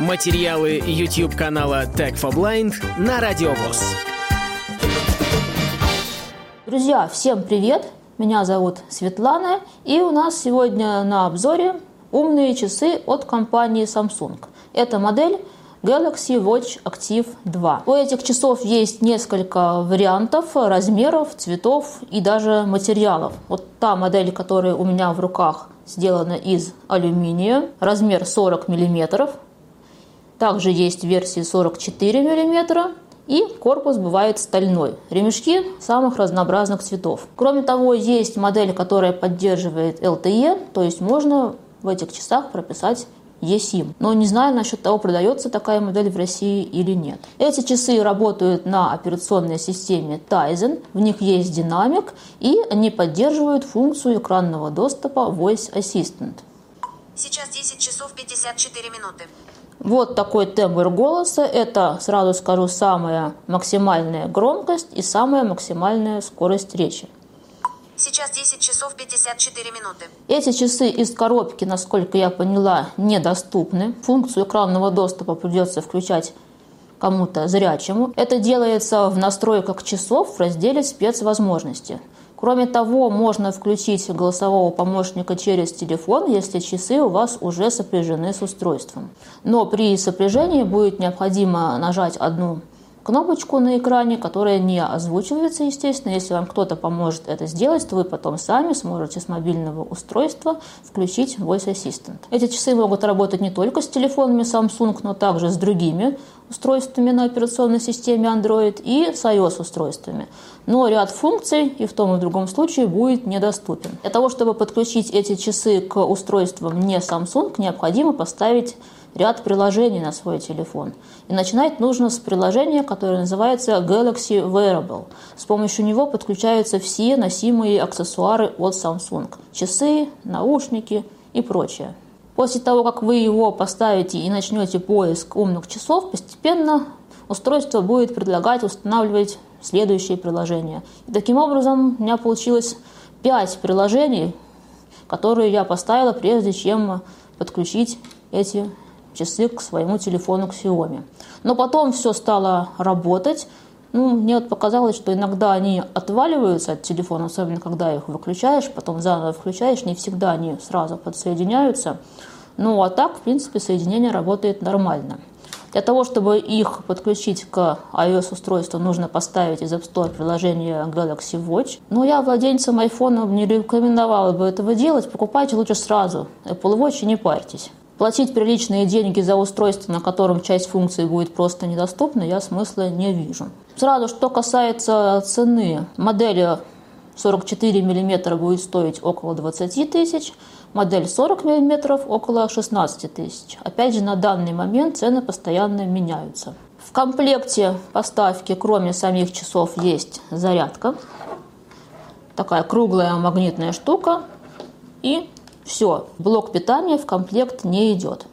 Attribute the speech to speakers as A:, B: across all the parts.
A: Материалы YouTube канала Tech for Blind на Радиовоз.
B: Друзья, всем привет! Меня зовут Светлана, и у нас сегодня на обзоре умные часы от компании Samsung. Это модель Galaxy Watch Active 2. У этих часов есть несколько вариантов, размеров, цветов и даже материалов. Вот та модель, которая у меня в руках, сделана из алюминия, размер 40 мм. Также есть версии 44 мм, и корпус бывает стальной. Ремешки самых разнообразных цветов. Кроме того, есть модель, которая поддерживает LTE, то есть можно в этих часах прописать eSIM. Но не знаю насчет того, продается такая модель в России или нет. Эти часы работают на операционной системе Tizen, в них есть динамик, и они поддерживают функцию экранного доступа Voice Assistant.
C: Сейчас 10 часов 54 минуты.
B: Вот такой тембр голоса. Это, сразу скажу, самая максимальная громкость и самая максимальная скорость речи.
C: Сейчас 10 часов 54 минуты.
B: Эти часы из коробки, насколько я поняла, недоступны. Функцию экранного доступа придется включать кому-то зрячему. Это делается в настройках часов в разделе «Спецвозможности». Кроме того, можно включить голосового помощника через телефон, если часы у вас уже сопряжены с устройством. Но при сопряжении будет необходимо нажать одну кнопочку на экране, которая не озвучивается, естественно. Если вам кто-то поможет это сделать, то вы потом сами сможете с мобильного устройства включить Voice Assistant. Эти часы могут работать не только с телефонами Samsung, но также с другими устройствами на операционной системе Android и с iOS-устройствами. Но ряд функций и в том и в другом случае будет недоступен. Для того, чтобы подключить эти часы к устройствам не Samsung, необходимо поставить ряд приложений на свой телефон. И начинать нужно с приложения, которое называется Galaxy Wearable. С помощью него подключаются все носимые аксессуары от Samsung. Часы, наушники и прочее. После того, как вы его поставите и начнете поиск умных часов, постепенно устройство будет предлагать устанавливать следующие приложения. И таким образом у меня получилось 5 приложений, которые я поставила, прежде чем подключить эти часы к своему телефону к Xiaomi. Но потом все стало работать. Ну, мне вот показалось, что иногда они отваливаются от телефона, особенно когда их выключаешь, потом заново включаешь, не всегда они сразу подсоединяются. Ну, а так, в принципе, соединение работает нормально. Для того, чтобы их подключить к iOS-устройству, нужно поставить из App Store приложение Galaxy Watch. Но я владельцам iPhone не рекомендовала бы этого делать. Покупайте лучше сразу Apple Watch и не парьтесь. Платить приличные деньги за устройство, на котором часть функций будет просто недоступна, я смысла не вижу. Сразу, что касается цены, модель 44 мм будет стоить около 20 тысяч, модель 40 мм около 16 тысяч. Опять же, на данный момент цены постоянно меняются. В комплекте поставки, кроме самих часов, есть зарядка. Такая круглая магнитная штука и все, блок питания в комплект не идет.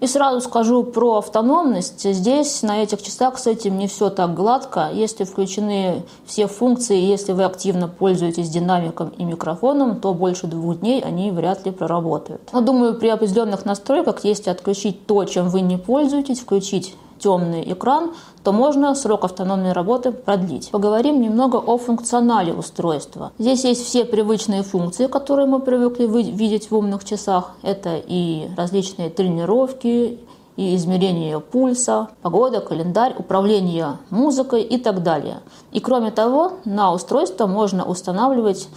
B: И сразу скажу про автономность. Здесь на этих часах с этим не все так гладко. Если включены все функции, если вы активно пользуетесь динамиком и микрофоном, то больше двух дней они вряд ли проработают. Но думаю, при определенных настройках, если отключить то, чем вы не пользуетесь, включить темный экран, то можно срок автономной работы продлить. Поговорим немного о функционале устройства. Здесь есть все привычные функции, которые мы привыкли видеть в умных часах. Это и различные тренировки, и измерение пульса, погода, календарь, управление музыкой и так далее. И кроме того, на устройство можно устанавливать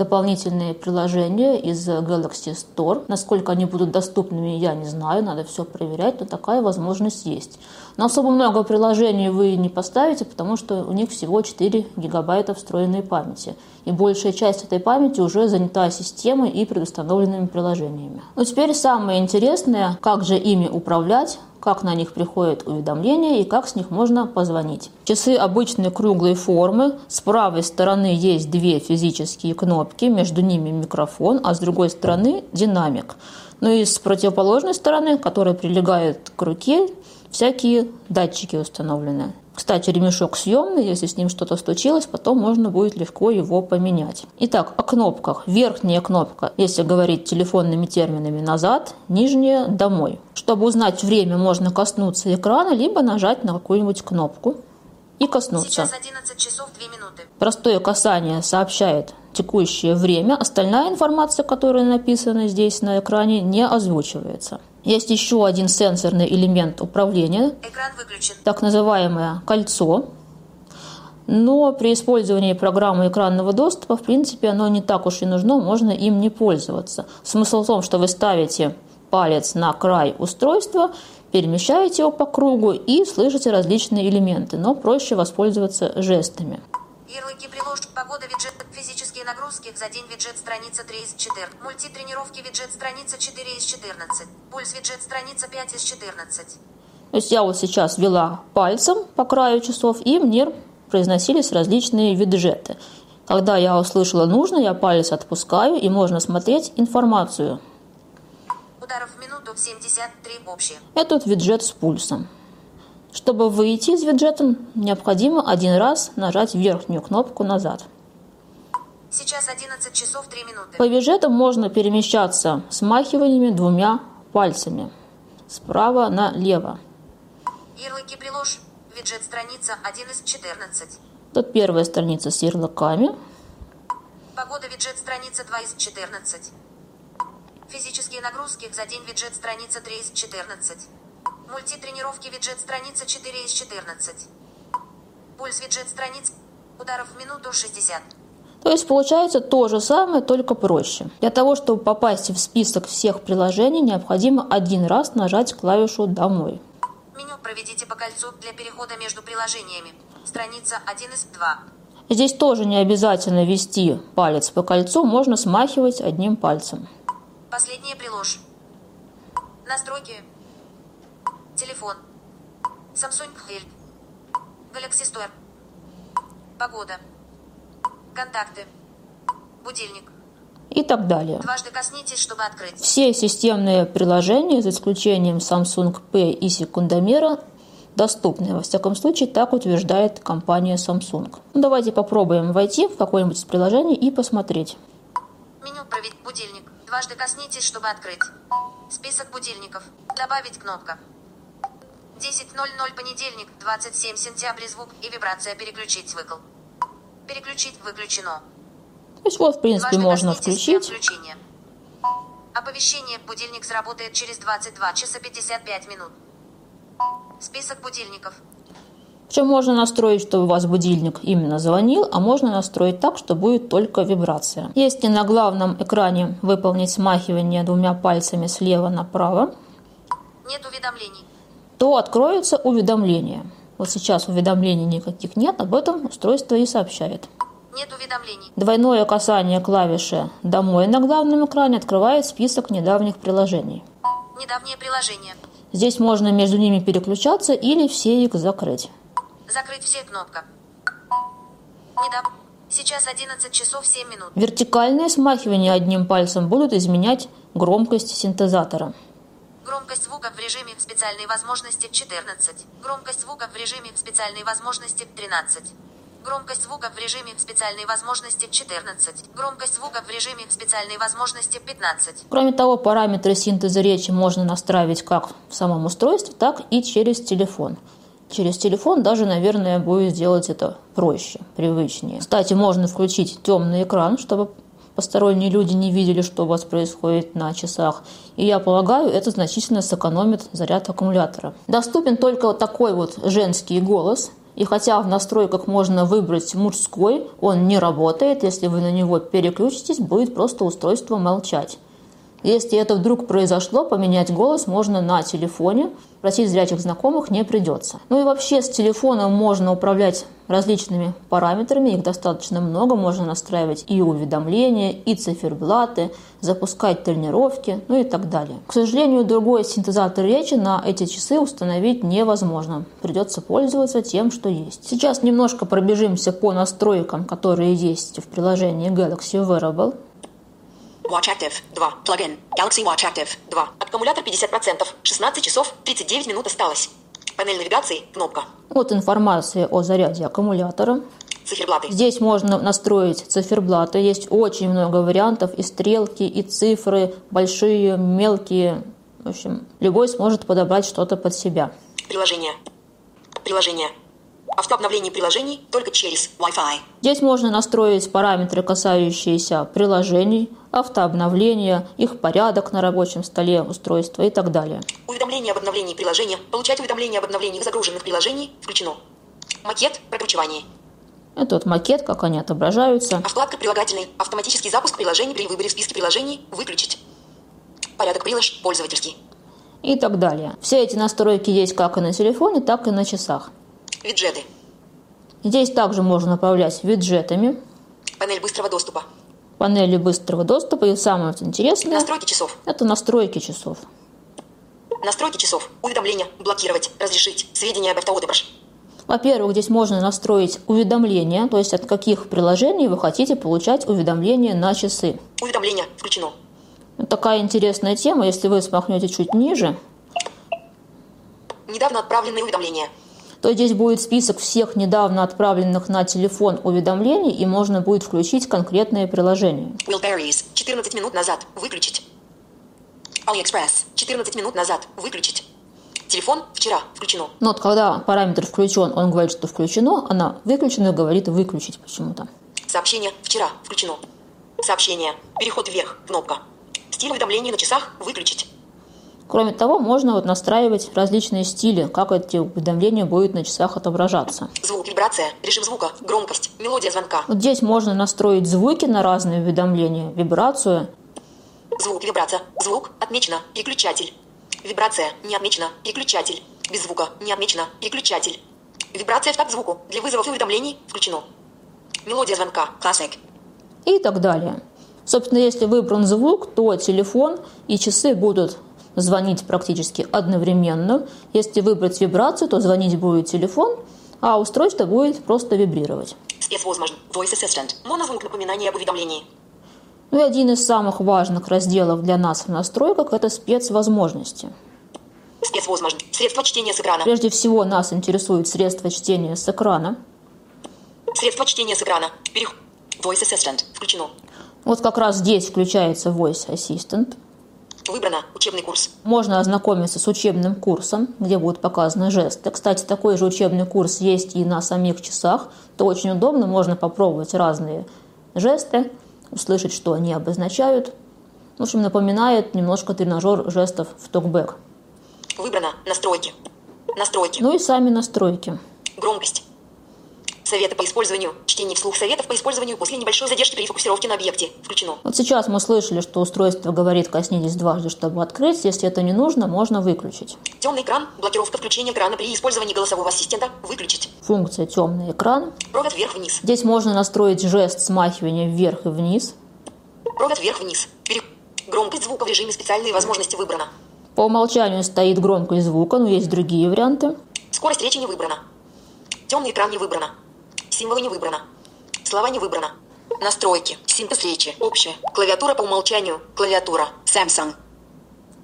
B: дополнительные приложения из Galaxy Store. Насколько они будут доступными, я не знаю, надо все проверять, но такая возможность есть. Но особо много приложений вы не поставите, потому что у них всего 4 гигабайта встроенной памяти. И большая часть этой памяти уже занята системой и предустановленными приложениями. Но теперь самое интересное, как же ими управлять, как на них приходят уведомления и как с них можно позвонить. Часы обычной круглой формы. С правой стороны есть две физические кнопки, между ними микрофон, а с другой стороны динамик. Ну и с противоположной стороны, которая прилегает к руке, всякие датчики установлены. Кстати, ремешок съемный, если с ним что-то случилось, потом можно будет легко его поменять. Итак, о кнопках. Верхняя кнопка, если говорить телефонными терминами, назад, нижняя – домой. Чтобы узнать время, можно коснуться экрана, либо нажать на какую-нибудь кнопку и коснуться.
C: Сейчас 11 часов 2 минуты.
B: Простое касание сообщает текущее время, остальная информация, которая написана здесь на экране, не озвучивается. Есть еще один сенсорный элемент управления,
C: Экран выключен.
B: так называемое кольцо. Но при использовании программы экранного доступа, в принципе, оно не так уж и нужно, можно им не пользоваться. Смысл в том, что вы ставите палец на край устройства, перемещаете его по кругу и слышите различные элементы, но проще воспользоваться жестами.
C: Ярлыки приложь. Погода виджет. Физические нагрузки. За день виджет страница 3 из 4. Мультитренировки виджет страница 4 из 14. Пульс виджет страница 5 из 14.
B: То есть я вот сейчас вела пальцем по краю часов, и мне произносились различные виджеты. Когда я услышала нужно, я палец отпускаю, и можно смотреть информацию.
C: Ударов в минуту 73 общие.
B: Этот виджет с пульсом. Чтобы выйти из виджета, необходимо один раз нажать верхнюю кнопку «Назад».
C: Сейчас 11 часов 3 минуты.
B: По виджетам можно перемещаться смахиваниями двумя пальцами справа налево.
C: Ярлыки приложь. Виджет страница 1 из 14.
B: Тут первая страница с ярлыками.
C: Погода виджет страница 2 из 14. Физические нагрузки за день виджет страница 3 из 14. Мультитренировки виджет страница 4 из 14. Пульс виджет страниц. Ударов в минуту 60.
B: То есть получается то же самое, только проще. Для того, чтобы попасть в список всех приложений, необходимо один раз нажать клавишу «Домой».
C: Меню проведите по кольцу для перехода между приложениями. Страница 1 из 2.
B: Здесь тоже не обязательно вести палец по кольцу, можно смахивать одним пальцем.
C: Последнее приложь. Настройки. Телефон. Samsung Help. Galaxy Store. Погода. Контакты. Будильник.
B: И так далее.
C: Дважды коснитесь, чтобы открыть.
B: Все системные приложения, за исключением Samsung Pay и секундомера, доступны. Во всяком случае, так утверждает компания Samsung. Ну, давайте попробуем войти в какое-нибудь из приложений и посмотреть.
C: Меню «Проведь будильник». Дважды коснитесь, чтобы открыть. Список будильников. Добавить кнопка. 10.00 понедельник, 27 сентября звук и вибрация переключить выкл. Переключить выключено.
B: То есть вот, в принципе,
C: Дважды
B: можно включить.
C: Оповещение. Будильник сработает через 22 часа 55 минут. Список будильников.
B: Причем можно настроить, чтобы у вас будильник именно звонил, а можно настроить так, что будет только вибрация. Если на главном экране выполнить смахивание двумя пальцами слева направо,
C: Нет уведомлений.
B: то откроются уведомления. Вот сейчас уведомлений никаких нет, об этом устройство и сообщает.
C: Нет уведомлений.
B: Двойное касание клавиши «Домой» на главном экране открывает список недавних приложений.
C: Недавнее приложение.
B: Здесь можно между ними переключаться или все их закрыть.
C: Закрыть все кнопка. Недав... Сейчас 11 часов 7 минут.
B: Вертикальное смахивание одним пальцем будут изменять громкость синтезатора.
C: Громкость звука в режиме специальной возможности 14. Громкость звука в режиме специальной возможности 13. Громкость звука в режиме специальной возможности 14. Громкость звука в режиме специальной возможности 15.
B: Кроме того, параметры синтеза речи можно настраивать как в самом устройстве, так и через телефон. Через телефон даже, наверное, будет сделать это проще, привычнее. Кстати, можно включить темный экран, чтобы посторонние люди не видели, что у вас происходит на часах. И я полагаю, это значительно сэкономит заряд аккумулятора. Доступен только вот такой вот женский голос. И хотя в настройках можно выбрать мужской, он не работает. Если вы на него переключитесь, будет просто устройство молчать. Если это вдруг произошло, поменять голос можно на телефоне, просить зрячих знакомых не придется. Ну и вообще с телефоном можно управлять различными параметрами, их достаточно много, можно настраивать и уведомления, и циферблаты, запускать тренировки, ну и так далее. К сожалению, другой синтезатор речи на эти часы установить невозможно. Придется пользоваться тем, что есть. Сейчас немножко пробежимся по настройкам, которые есть в приложении Galaxy Wearable.
D: Watch Active 2. Плагин. Galaxy Watch Active 2. Аккумулятор 50%. 16 часов 39 минут осталось. Панель навигации. Кнопка.
B: Вот информация о заряде аккумулятора.
D: Циферблаты.
B: Здесь можно настроить циферблаты. Есть очень много вариантов. И стрелки, и цифры, большие, мелкие. В общем, любой сможет подобрать что-то под себя.
D: Приложение. Приложение. Автообновление приложений только через Wi-Fi.
B: Здесь можно настроить параметры, касающиеся приложений, автообновления, их порядок на рабочем столе, устройства и так далее.
D: Уведомление об обновлении приложения. Получать уведомления об обновлении загруженных приложений включено. Макет прокручивания.
B: Это вот макет, как они отображаются.
D: А вкладка прилагательной. Автоматический запуск приложений при выборе в списке приложений выключить. Порядок прилож пользовательский.
B: и так далее. Все эти настройки есть как и на телефоне, так и на часах.
D: Виджеты.
B: Здесь также можно управлять виджетами,
D: Панель быстрого доступа.
B: панели быстрого доступа и самое интересное
D: Настройки часов.
B: – это настройки часов.
D: Настройки часов. Уведомления. Блокировать. Разрешить. Сведения об автоотыгрыш.
B: Во-первых, здесь можно настроить уведомления, то есть от каких приложений вы хотите получать уведомления на часы.
D: Уведомления. Включено.
B: Такая интересная тема, если вы смахнете чуть ниже,
D: Недавно отправленные уведомления.
B: То здесь будет список всех недавно отправленных на телефон уведомлений, и можно будет включить конкретные приложения.
D: Wildberries. 14 минут назад. Выключить. AliExpress. 14 минут назад. Выключить. Телефон. Вчера. Включено.
B: Но вот когда параметр включен, он говорит, что включено, она выключена говорит выключить почему-то.
D: Сообщение. Вчера. Включено. Сообщение. Переход вверх. Кнопка. Стиль уведомлений на часах. Выключить.
B: Кроме того, можно вот настраивать различные стили, как эти уведомления будут на часах отображаться.
D: Звук. Вибрация. Режим звука. Громкость. Мелодия звонка.
B: Вот здесь можно настроить звуки на разные уведомления, вибрацию.
D: Звук. Вибрация. Звук. Отмечено. Переключатель. Вибрация. Не отмечено. Переключатель. Без звука. Не отмечено. Переключатель. Вибрация в такт звуку. Для вызовов и уведомлений. Включено. Мелодия звонка. Classic.
B: и так далее. Собственно, если выбран звук, то телефон и часы будут звонить практически одновременно. Если выбрать вибрацию, то звонить будет телефон, а устройство будет просто вибрировать.
D: Спецвозможен. Voice Assistant. Монозвук напоминания об уведомлении.
B: Ну и один из самых важных разделов для нас в настройках – это спецвозможности.
D: Спецвозможен. Средства чтения с экрана.
B: Прежде всего нас интересует средство чтения с экрана.
D: Средства чтения с экрана. Перех... Voice Assistant. Включено.
B: Вот как раз здесь включается Voice Assistant.
D: Выбрано. Учебный курс.
B: Можно ознакомиться с учебным курсом, где будут показаны жесты. Кстати, такой же учебный курс есть и на самих часах. Это очень удобно, можно попробовать разные жесты, услышать, что они обозначают. В общем, напоминает немножко тренажер жестов в токбэк.
D: Выбрано. Настройки. Настройки.
B: Ну и сами настройки.
D: Громкость. Советы по использованию. Чтение вслух советов по использованию после небольшой задержки при фокусировке на объекте. Включено.
B: Вот сейчас мы слышали, что устройство говорит «коснитесь дважды, чтобы открыть». Если это не нужно, можно выключить.
D: Темный экран. Блокировка включения экрана при использовании голосового ассистента. Выключить.
B: Функция «темный экран».
D: Провод вверх-вниз.
B: Здесь можно настроить жест смахивания вверх и вниз.
D: Провод вверх-вниз. Пере... Громкость звука в режиме специальные возможности выбрана.
B: По умолчанию стоит громкость звука, но есть другие варианты.
D: Скорость речи не выбрана. Темный экран не выбрано. Символы не выбрано. Слова не выбрано. Настройки. Синтез речи. Общая. Клавиатура по умолчанию. Клавиатура. Samsung.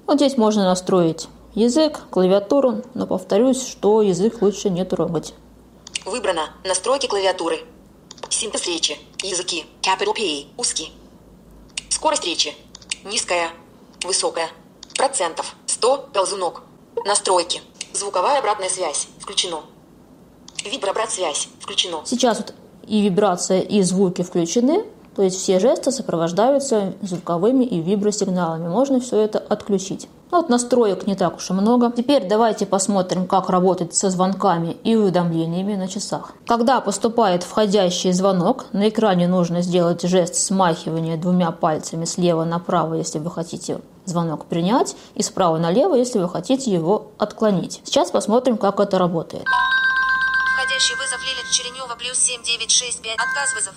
B: Вот здесь можно настроить язык, клавиатуру, но повторюсь, что язык лучше не трогать.
D: Выбрано. Настройки клавиатуры. Синтез речи. Языки. Capital P. Узкий. Скорость речи. Низкая. Высокая. Процентов. 100. Ползунок. Настройки. Звуковая обратная связь. Включено. Виброобрат-связь. Включено.
B: Сейчас вот и вибрация, и звуки включены, то есть все жесты сопровождаются звуковыми и вибросигналами. Можно все это отключить. Ну, вот настроек не так уж и много. Теперь давайте посмотрим, как работать со звонками и уведомлениями на часах. Когда поступает входящий звонок, на экране нужно сделать жест смахивания двумя пальцами слева направо, если вы хотите звонок принять, и справа налево, если вы хотите его отклонить. Сейчас посмотрим, как это работает.
C: Входящий вызов Лилит Черенева плюс 7965. Отказ вызов.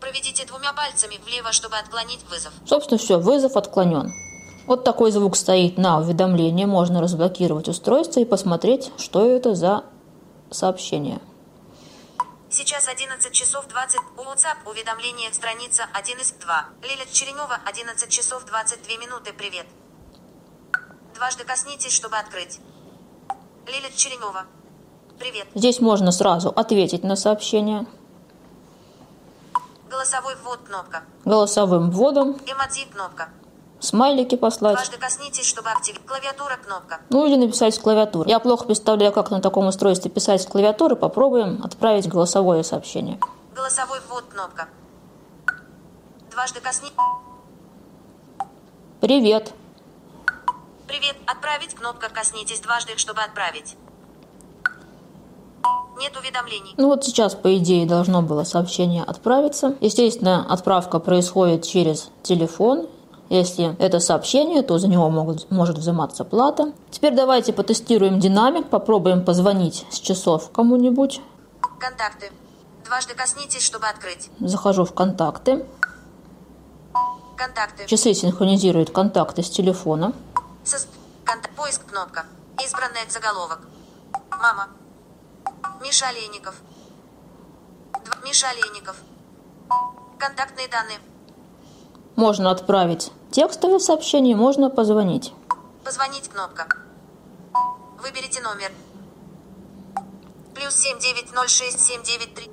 C: Проведите двумя пальцами влево, чтобы отклонить вызов.
B: Собственно, все, вызов отклонен. Вот такой звук стоит на уведомлении. Можно разблокировать устройство и посмотреть, что это за сообщение.
C: Сейчас 11 часов 20. У WhatsApp уведомление страница 1 из 2. Лилит Черенева 11 часов 22 минуты. Привет. Дважды коснитесь, чтобы открыть. Лилит Черенева. Привет.
B: Здесь можно сразу ответить на сообщение
C: Голосовой ввод кнопка.
B: голосовым вводом,
C: Эмодзи кнопка.
B: смайлики послать,
C: Дважды коснитесь, чтобы активировать. Клавиатура кнопка.
B: ну или написать с клавиатуры. Я плохо представляю, как на таком устройстве писать с клавиатуры. Попробуем отправить голосовое сообщение.
C: Голосовой ввод кнопка. Дважды косни.
B: Привет.
C: Привет. Отправить кнопка. Коснитесь дважды, чтобы отправить. Нет уведомлений.
B: Ну вот сейчас, по идее, должно было сообщение отправиться. Естественно, отправка происходит через телефон. Если это сообщение, то за него могут, может взиматься плата. Теперь давайте потестируем динамик, попробуем позвонить с часов кому-нибудь.
C: Контакты. Дважды коснитесь, чтобы открыть.
B: Захожу в контакты.
C: Контакты.
B: Часы синхронизируют контакты с телефона.
C: Сос- конта- Поиск кнопка. Избранный заголовок. Мама. Миша Олейников. Дв- Миша Олейников. Контактные данные.
B: Можно отправить текстовое сообщение, можно позвонить.
C: Позвонить кнопка. Выберите номер. Плюс семь девять ноль шесть семь девять три.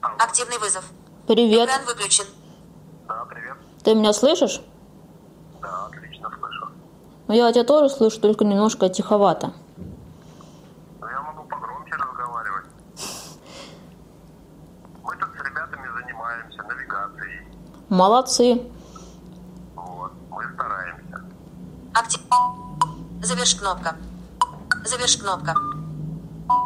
C: Активный вызов.
B: Привет.
C: Экран выключен.
E: Да, привет.
B: Ты меня слышишь?
E: Слышу.
B: Ну, я тебя тоже слышу, только немножко тиховато.
E: Но я могу погромче разговаривать. Мы тут с ребятами занимаемся навигацией.
B: Молодцы.
E: Вот, мы стараемся.
C: Актив. Заверш кнопка. Заверш кнопка.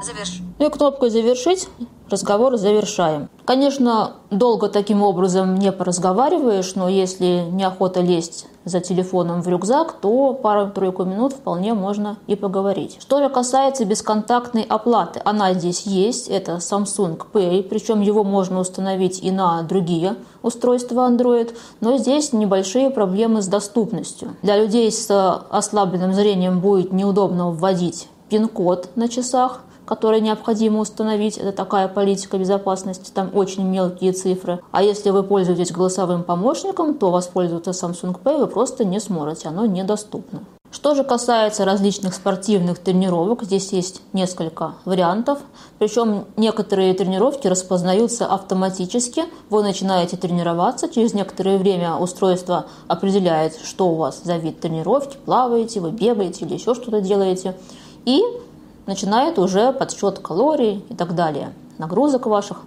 C: Заверш.
B: Ну и кнопкой «Завершить» разговор завершаем. Конечно, долго таким образом не поразговариваешь, но если неохота лезть за телефоном в рюкзак, то пару-тройку минут вполне можно и поговорить. Что же касается бесконтактной оплаты, она здесь есть, это Samsung Pay, причем его можно установить и на другие устройства Android, но здесь небольшие проблемы с доступностью. Для людей с ослабленным зрением будет неудобно вводить пин-код на часах, который необходимо установить. Это такая политика безопасности, там очень мелкие цифры. А если вы пользуетесь голосовым помощником, то воспользоваться Samsung Pay вы просто не сможете, оно недоступно. Что же касается различных спортивных тренировок, здесь есть несколько вариантов. Причем некоторые тренировки распознаются автоматически. Вы начинаете тренироваться, через некоторое время устройство определяет, что у вас за вид тренировки, плаваете, вы бегаете или еще что-то делаете. И начинает уже подсчет калорий и так далее, нагрузок ваших.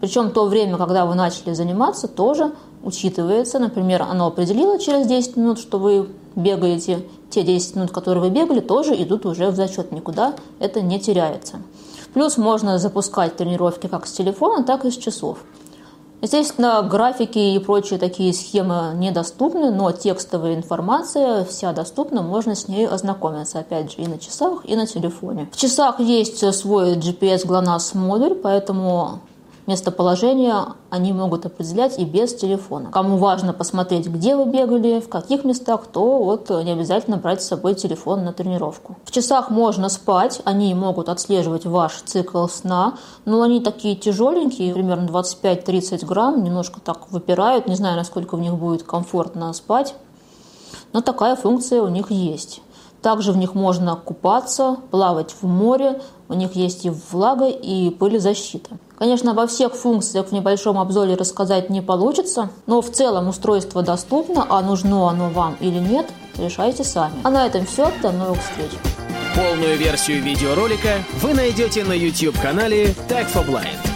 B: Причем то время, когда вы начали заниматься, тоже учитывается. Например, оно определило через 10 минут, что вы бегаете. Те 10 минут, которые вы бегали, тоже идут уже в зачет. Никуда это не теряется. Плюс можно запускать тренировки как с телефона, так и с часов. Естественно, графики и прочие такие схемы недоступны, но текстовая информация вся доступна, можно с ней ознакомиться, опять же, и на часах, и на телефоне. В часах есть свой GPS GLONASS модуль, поэтому местоположение они могут определять и без телефона. Кому важно посмотреть, где вы бегали, в каких местах, то вот не обязательно брать с собой телефон на тренировку. В часах можно спать, они могут отслеживать ваш цикл сна, но они такие тяжеленькие, примерно 25-30 грамм, немножко так выпирают, не знаю, насколько в них будет комфортно спать, но такая функция у них есть. Также в них можно купаться, плавать в море, у них есть и влага, и пылезащита. Конечно, обо всех функциях в небольшом обзоре рассказать не получится, но в целом устройство доступно, а нужно оно вам или нет, решайте сами. А на этом все, до новых встреч.
A: Полную версию видеоролика вы найдете на YouTube-канале Tag for Blind.